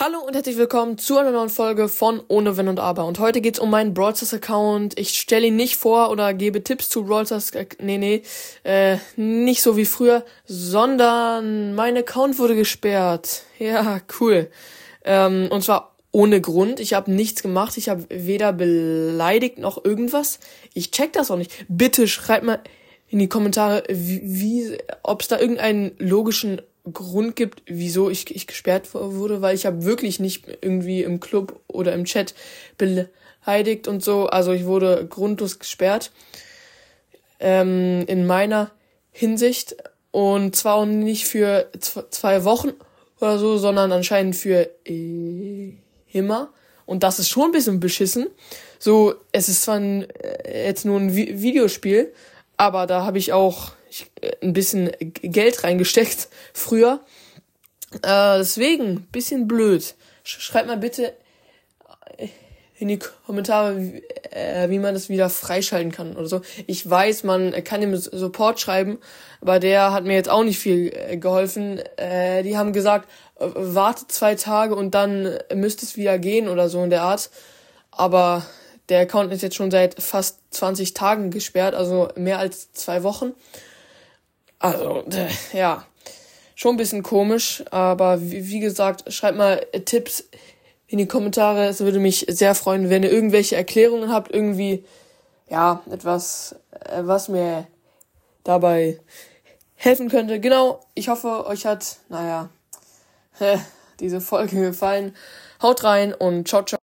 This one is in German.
Hallo und herzlich willkommen zu einer neuen Folge von Ohne Wenn und Aber. Und heute geht's um meinen Brawl Stars Account. Ich stelle ihn nicht vor oder gebe Tipps zu Brawl Stars. Nee, nee, äh, nicht so wie früher, sondern mein Account wurde gesperrt. Ja, cool. Ähm, und zwar ohne Grund. Ich habe nichts gemacht. Ich habe weder beleidigt noch irgendwas. Ich check das auch nicht. Bitte schreibt mal in die Kommentare, wie, wie ob es da irgendeinen logischen Grund gibt, wieso ich, ich gesperrt wurde, weil ich habe wirklich nicht irgendwie im Club oder im Chat beleidigt und so. Also ich wurde grundlos gesperrt ähm, in meiner Hinsicht und zwar nicht für zwei Wochen oder so, sondern anscheinend für äh, immer. Und das ist schon ein bisschen beschissen. So, es ist zwar ein, äh, jetzt nur ein Vi Videospiel, aber da habe ich auch ein bisschen Geld reingesteckt früher. Äh, deswegen, bisschen blöd. Schreibt mal bitte äh, in die Kommentare, wie, äh, wie man das wieder freischalten kann oder so. Ich weiß, man kann dem Support schreiben, aber der hat mir jetzt auch nicht viel äh, geholfen. Äh, die haben gesagt, äh, warte zwei Tage und dann müsste es wieder gehen oder so in der Art. Aber der Account ist jetzt schon seit fast 20 Tagen gesperrt, also mehr als zwei Wochen. Also, äh, ja, schon ein bisschen komisch, aber wie, wie gesagt, schreibt mal Tipps in die Kommentare. Es würde mich sehr freuen, wenn ihr irgendwelche Erklärungen habt, irgendwie, ja, etwas, äh, was mir dabei helfen könnte. Genau, ich hoffe, euch hat, naja, diese Folge gefallen. Haut rein und ciao, ciao.